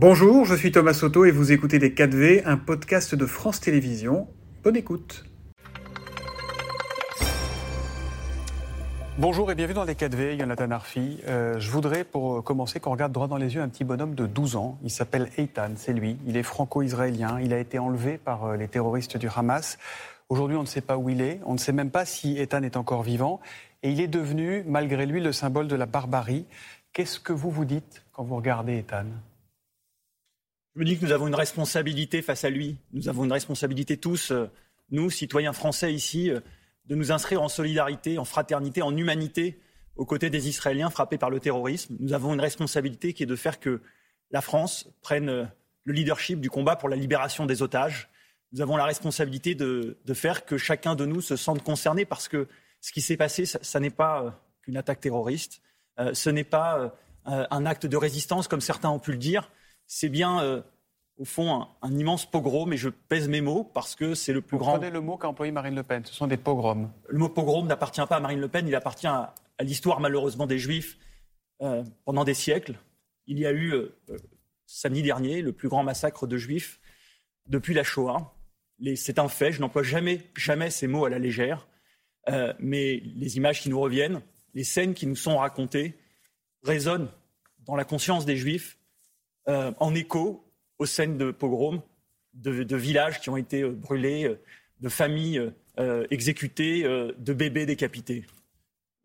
Bonjour, je suis Thomas Soto et vous écoutez Les 4V, un podcast de France Télévisions. Bonne écoute. Bonjour et bienvenue dans Les 4V, Jonathan Arfi. Euh, je voudrais pour commencer qu'on regarde droit dans les yeux un petit bonhomme de 12 ans. Il s'appelle Eitan, c'est lui. Il est franco-israélien. Il a été enlevé par euh, les terroristes du Hamas. Aujourd'hui, on ne sait pas où il est. On ne sait même pas si Eitan est encore vivant. Et il est devenu, malgré lui, le symbole de la barbarie. Qu'est-ce que vous vous dites quand vous regardez Eitan? Je me dis que nous avons une responsabilité face à lui. Nous avons une responsabilité tous, euh, nous, citoyens français ici, euh, de nous inscrire en solidarité, en fraternité, en humanité aux côtés des Israéliens frappés par le terrorisme. Nous avons une responsabilité qui est de faire que la France prenne euh, le leadership du combat pour la libération des otages. Nous avons la responsabilité de, faire que chacun de nous se sente concerné parce que ce qui s'est passé, ça, n'est pas qu'une attaque terroriste, ce n'est pas un acte de résistance comme certains ont pu le dire, c'est bien, euh, au fond, un, immense pogrom, et je pèse mes mots parce que c'est le plus Vous grand. Prenez le mot qu'a employé Marine Le Pen, ce sont des pogroms. Le mot pogrom n'appartient pas à Marine Le Pen, il appartient à, l'histoire, malheureusement, des Juifs euh, pendant des siècles. Il y a eu, euh, samedi dernier, le plus grand massacre de Juifs depuis la Shoah. C'est un fait, je n'emploie jamais, jamais ces mots à la légère, mais les images qui nous reviennent, les scènes qui nous sont racontées, résonnent dans la conscience des Juifs euh, en écho aux scènes de pogroms, de, villages qui ont été euh, brûlés, euh, de familles exécutées, de bébés décapités.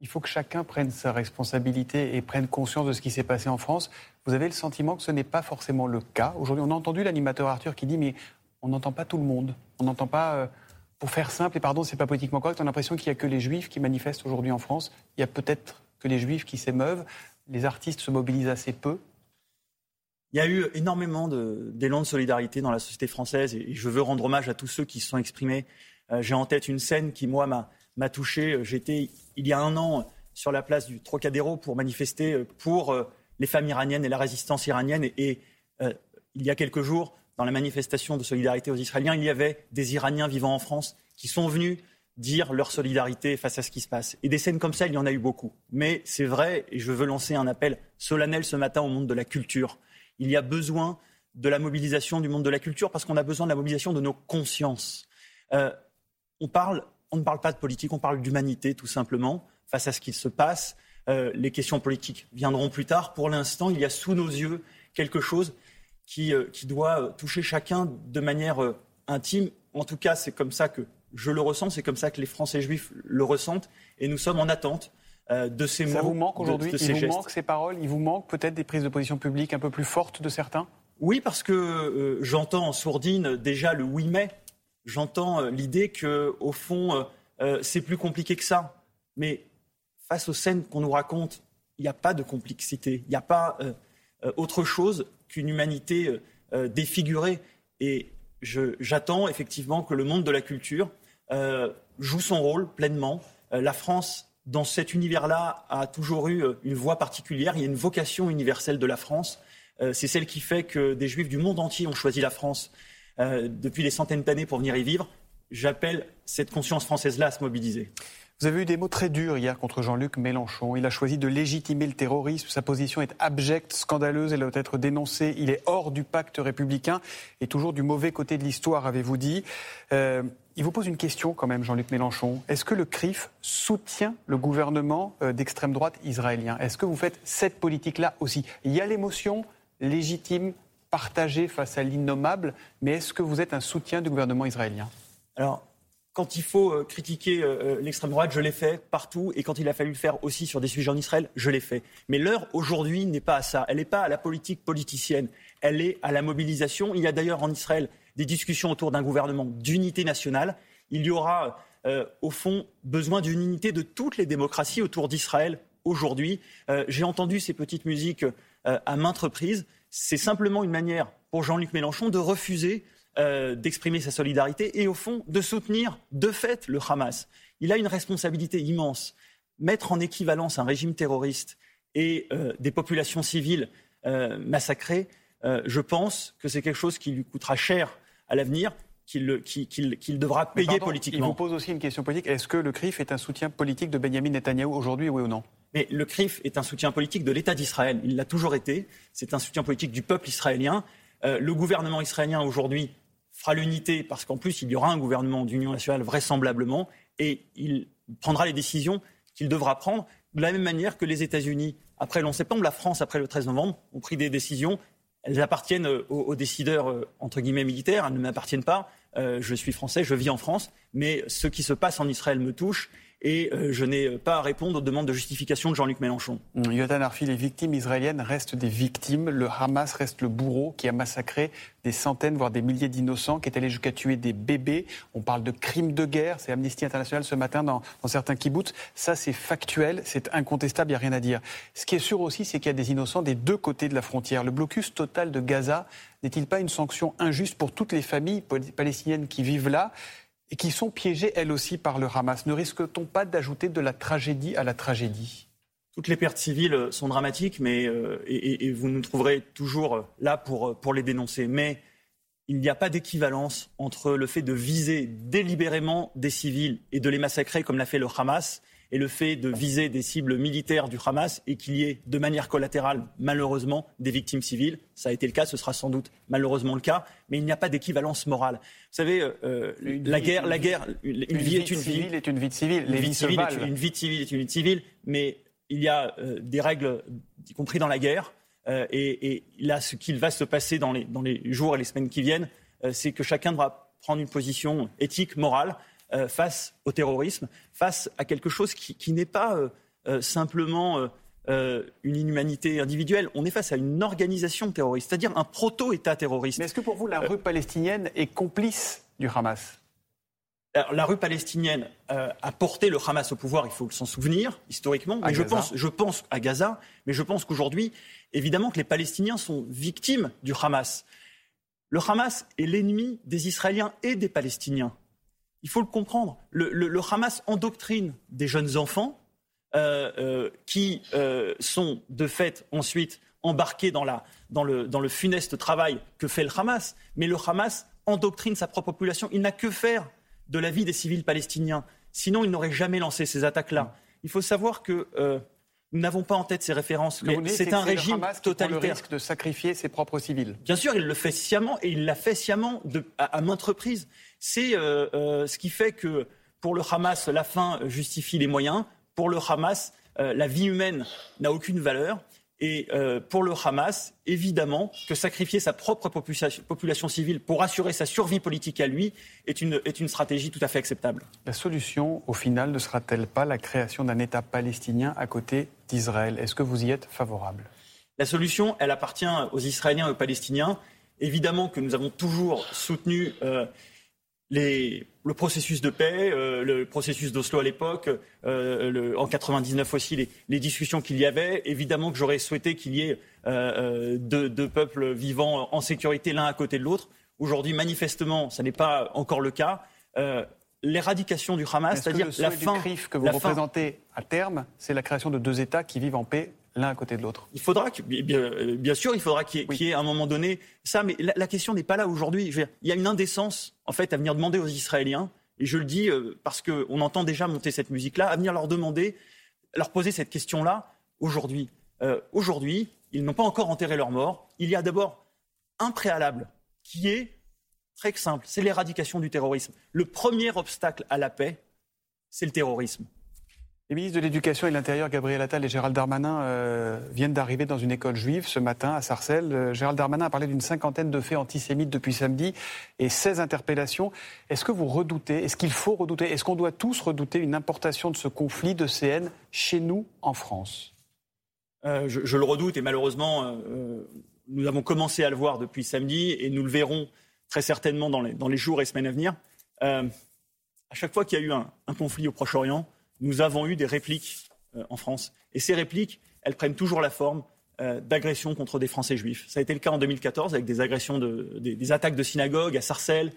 Il faut que chacun prenne sa responsabilité et prenne conscience de ce qui s'est passé en France. Vous avez le sentiment que ce n'est pas forcément le cas. Aujourd'hui, on a entendu l'animateur Arthur qui dit mais on n'entend pas tout le monde. On n'entend pas, pour faire simple, et pardon, c'est pas politiquement correct, on a l'impression qu'il n'y a que les juifs qui manifestent aujourd'hui en France. Il y a peut-être que les juifs qui s'émeuvent. Les artistes se mobilisent assez peu. Il y a eu énormément d'élan de, solidarité dans la société française et, je veux rendre hommage à tous ceux qui se sont exprimés. Euh, j'ai en tête une scène qui, moi, m'a touché. Euh, j'étais, il y a un an, sur la place du Trocadéro pour manifester euh, pour les femmes iraniennes et la résistance iranienne. Et, il y a quelques jours, dans la manifestation de solidarité aux Israéliens, il y avait des Iraniens vivant en France qui sont venus dire leur solidarité face à ce qui se passe. Et des scènes comme ça, il y en a eu beaucoup. Mais c'est vrai, et je veux lancer un appel solennel ce matin au monde de la culture il y a besoin de la mobilisation du monde de la culture parce qu'on a besoin de la mobilisation de nos consciences. Euh, on, ne parle pas de politique, on parle d'humanité tout simplement face à ce qui se passe. Euh, les questions politiques viendront plus tard. Pour l'instant, il y a sous nos yeux quelque chose qui, euh, qui doit toucher chacun de manière intime. En tout cas, c'est comme ça que je le ressens, c'est comme ça que les Français juifs le ressentent, et nous sommes en attente de ces mots. Ça vous manque aujourd'hui Il vous manque ces paroles Il vous manque peut-être des prises de position publiques un peu plus fortes de certains Oui, parce que euh, j'entends en sourdine déjà le oui mais. J'entends euh, l'idée que au fond c'est plus compliqué que ça. Mais face aux scènes qu'on nous raconte, il n'y a pas de complexité. Il n'y a pas autre chose qu'une humanité défigurée. Et j'attends effectivement que le monde de la culture joue son rôle pleinement. la France dans cet univers-là, a toujours eu euh, une voix particulière. Il y a une vocation universelle de la France. Euh, c'est celle qui fait que des juifs du monde entier ont choisi la France euh, depuis des centaines d'années pour venir y vivre. J'appelle cette conscience française-là à se mobiliser. Vous avez eu des mots très durs hier contre Jean-Luc Mélenchon. Il a choisi de légitimer le terrorisme. Sa position est abjecte, scandaleuse. Elle doit être dénoncée. Il est hors du pacte républicain et toujours du mauvais côté de l'histoire, avez-vous dit. Euh, il vous pose une question quand même, Jean-Luc Mélenchon. Est-ce que le CRIF soutient le gouvernement euh, d'extrême droite israélien? Est-ce que vous faites cette politique-là aussi? Il y a l'émotion légitime, partagée face à l'innommable, mais est-ce que vous êtes un soutien du gouvernement israélien? Alors, quand il faut euh, critiquer euh, euh, l'extrême droite, je l'ai fait partout. Et quand il a fallu le faire aussi sur des sujets en Israël, je l'ai fait. Mais l'heure aujourd'hui n'est pas à ça. Elle n'est pas à la politique politicienne. Elle est à la mobilisation. Il y a d'ailleurs en Israël des discussions autour d'un gouvernement d'unité nationale. Il y aura, au fond, besoin d'une unité de toutes les démocraties autour d'Israël aujourd'hui. J'ai entendu ces petites musiques à maintes reprises. C'est simplement une manière pour Jean-Luc Mélenchon de refuser euh, d'exprimer sa solidarité et au fond de soutenir de fait le Hamas. Il a une responsabilité immense. Mettre en équivalence un régime terroriste et euh, des populations civiles euh, massacrées, je pense que c'est quelque chose qui lui coûtera cher à l'avenir, qu'il devra payer politiquement. Il vous pose aussi une question politique. Est-ce que le CRIF est un soutien politique de Benjamin Netanyahou aujourd'hui, oui ou non? Mais le CRIF est un soutien politique de l'État d'Israël. Il l'a toujours été. C'est un soutien politique du peuple israélien. Euh, le gouvernement israélien aujourd'hui fera l'unité parce qu'en plus il y aura un gouvernement d'union nationale vraisemblablement et il prendra les décisions qu'il devra prendre de la même manière que les États-Unis après le 11 septembre, la France après le 13 novembre ont pris des décisions. Elles appartiennent aux, décideurs euh, entre guillemets militaires, elles ne m'appartiennent pas. Euh, je suis français, je vis en France, mais ce qui se passe en Israël me touche et euh, je n'ai pas à répondre aux demandes de justification de Jean-Luc Mélenchon. Mmh, Yotan Arfi, les victimes israéliennes restent des victimes. Le Hamas reste le bourreau qui a massacré des centaines, voire des milliers d'innocents, qui est allé jusqu'à tuer des bébés. On parle de crimes de guerre. C'est Amnesty International ce matin dans, certains kibbutz. Ça, c'est factuel, c'est incontestable, il n'y a rien à dire. Ce qui est sûr aussi, c'est qu'il y a des innocents des deux côtés de la frontière. Le blocus total de Gaza n'est-il pas une sanction injuste pour toutes les familles palestiniennes qui vivent là? Et qui sont piégées elles aussi par le Hamas. Ne risque-t-on pas d'ajouter de la tragédie à la tragédie? Toutes les pertes civiles sont dramatiques, mais, euh, et, vous nous trouverez toujours là pour, pour les dénoncer. Mais il n'y a pas d'équivalence entre le fait de viser délibérément des civils et de les massacrer comme l'a fait le Hamas et le fait de viser des cibles militaires du Hamas et qu'il y ait de manière collatérale, malheureusement, des victimes civiles. Ça a été le cas, ce sera sans doute malheureusement le cas, mais il n'y a pas d'équivalence morale. Vous savez, euh, la guerre, la guerre, une, vie, est une vie. est une vie civile. une, vie civile est une vie civile est une vie civile, mais il y a euh, des règles, y compris dans la guerre. Euh, et, et, là, ce qu'il va se passer dans les, dans les jours et les semaines qui viennent, c'est que chacun devra prendre une position éthique, morale. Euh, face au terrorisme, face à quelque chose qui, n'est pas euh, euh, simplement une inhumanité individuelle. On est face à une organisation terroriste, c'est-à-dire un proto-État terroriste. Mais est-ce que pour vous, la rue palestinienne est complice du Hamas? La rue palestinienne a porté le Hamas au pouvoir, il faut s'en souvenir historiquement. Mais je pense, je pense à Gaza, mais je pense qu'aujourd'hui, évidemment, que les Palestiniens sont victimes du Hamas. Le Hamas est l'ennemi des Israéliens et des Palestiniens il faut le comprendre. Le, Hamas endoctrine des jeunes enfants euh, euh, qui euh, sont de fait ensuite embarqués dans, dans, le, dans le funeste travail que fait le Hamas. Mais le Hamas endoctrine sa propre population. Il n'a que faire de la vie des civils palestiniens. Sinon, il n'aurait jamais lancé ces attaques-là. Il faut savoir que nous n'avons pas en tête ces références. C'est un régime totalitaire. le risque de sacrifier ses propres civils. Bien sûr, il le fait sciemment et il l'a fait sciemment à, maintes reprises. C'est euh, euh, ce qui fait que pour le Hamas, la fin justifie les moyens. Pour le Hamas, euh, la vie humaine n'a aucune valeur. Et pour le Hamas, évidemment que sacrifier sa propre population, civile pour assurer sa survie politique à lui est une, est une stratégie tout à fait acceptable. La solution, au final, ne sera-t-elle pas la création d'un État palestinien à côté d'Israël Est-ce que vous y êtes favorable? La solution, elle appartient aux Israéliens et aux Palestiniens. Évidemment que nous avons toujours soutenu euh, le processus de paix, euh, le processus d'Oslo à l'époque, euh, en 99 aussi, les, discussions qu'il y avait. Évidemment que j'aurais souhaité qu'il y ait deux, peuples vivant en sécurité l'un à côté de l'autre. Aujourd'hui, manifestement, ce n'est pas encore le cas. L'éradication du Hamas, c'est-à-dire la fin. que vous représentez à terme, c'est la création de deux États qui vivent en paix l'un à côté de l'autre Il faudra, bien, sûr, il faudra qu'il y, ait à un moment donné ça, mais la, question n'est pas là aujourd'hui. Il y a une indécence, en fait, à venir demander aux Israéliens, et je le dis euh, parce qu'on entend déjà monter cette musique-là, à venir leur demander, leur poser cette question-là aujourd'hui. Euh, aujourd'hui, ils n'ont pas encore enterré leur mort. Il y a d'abord un préalable qui est très simple, c'est l'éradication du terrorisme. Le premier obstacle à la paix, c'est le terrorisme. Les ministres de l'Éducation et de l'Intérieur, Gabriel Attal et Gérald Darmanin, euh, viennent d'arriver dans une école juive ce matin à Sarcelles. Euh, Gérald Darmanin a parlé d'une cinquantaine de faits antisémites depuis samedi et 16 interpellations. Est-ce que vous redoutez, est-ce qu'il faut redouter, est-ce qu'on doit tous redouter une importation de ce conflit de CN chez nous en France? Euh, je, le redoute et malheureusement, nous avons commencé à le voir depuis samedi et nous le verrons très certainement dans les, jours et semaines à venir. à chaque fois qu'il y a eu un conflit au Proche-Orient, nous avons eu des répliques euh, en France. Et ces répliques, elles prennent toujours la forme euh, d'agressions contre des Français juifs. Ça a été le cas en 2014 avec des agressions, des, attaques de synagogues à Sarcelles,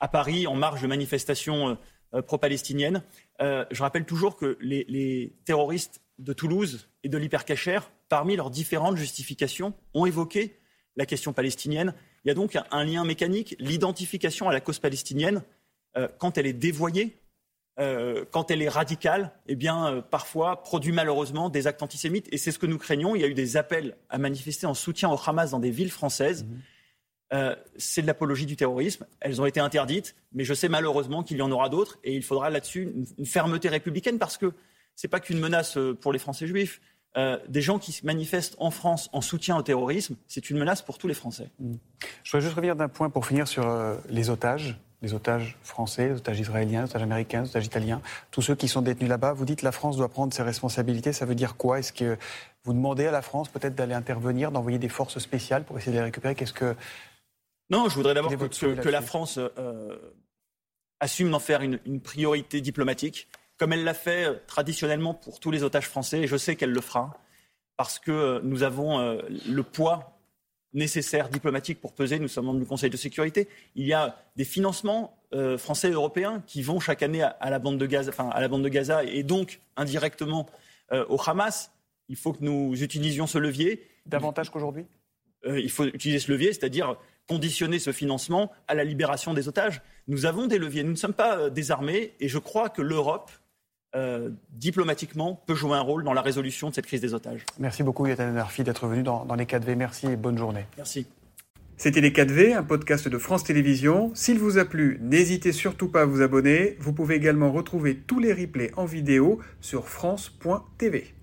à Paris, en marge de manifestations euh, pro-palestiniennes. je rappelle toujours que les, terroristes de Toulouse et de l'hypercachère, parmi leurs différentes justifications, ont évoqué la question palestinienne. Il y a donc un lien mécanique, l'identification à la cause palestinienne, quand elle est dévoyée, euh, quand elle est radicale, eh bien, euh, parfois produit malheureusement des actes antisémites. Et c'est ce que nous craignons. Il y a eu des appels à manifester en soutien au Hamas dans des villes françaises. Mhm. Euh, c'est de l'apologie du terrorisme. Elles ont été interdites, mais je sais malheureusement qu'il y en aura d'autres. Et il faudra là-dessus une, fermeté républicaine parce que ce n'est pas qu'une menace pour les Français juifs. Des gens qui se manifestent en France en soutien au terrorisme, c'est une menace pour tous les Français. Mhm. Je voudrais juste revenir d'un point pour finir sur les otages les otages français, les otages israéliens, les otages américains, les otages italiens, tous ceux qui sont détenus là-bas. Vous dites que la France doit prendre ses responsabilités. Ça veut dire quoi? Est-ce que vous demandez à la France peut-être d'aller intervenir, d'envoyer des forces spéciales pour essayer de les récupérer? Qu'est-ce que non, je voudrais d'abord que, la France euh, assume d'en faire une, priorité diplomatique, comme elle l'a fait euh, traditionnellement pour tous les otages français, et je sais qu'elle le fera, parce que euh, nous avons le poids nécessaires diplomatiques pour peser. Nous sommes membres du Conseil de sécurité. Il y a des financements euh, français et européens qui vont chaque année à, la bande de Gaza, enfin, à la bande de Gaza et donc indirectement euh, au Hamas. Il faut que nous utilisions ce levier. Davantage qu'aujourd'hui? Euh, Il faut utiliser ce levier, c'est-à-dire conditionner ce financement à la libération des otages. Nous avons des leviers. Nous ne sommes pas désarmés et je crois que l'Europe euh, diplomatiquement, peut jouer un rôle dans la résolution de cette crise des otages. Merci beaucoup, Yatan Arfi, d'être venu dans, dans les 4V. Merci et bonne journée. Merci. C'était Les 4V, un podcast de France Télévisions. S'il vous a plu, n'hésitez surtout pas à vous abonner. Vous pouvez également retrouver tous les replays en vidéo sur France.tv.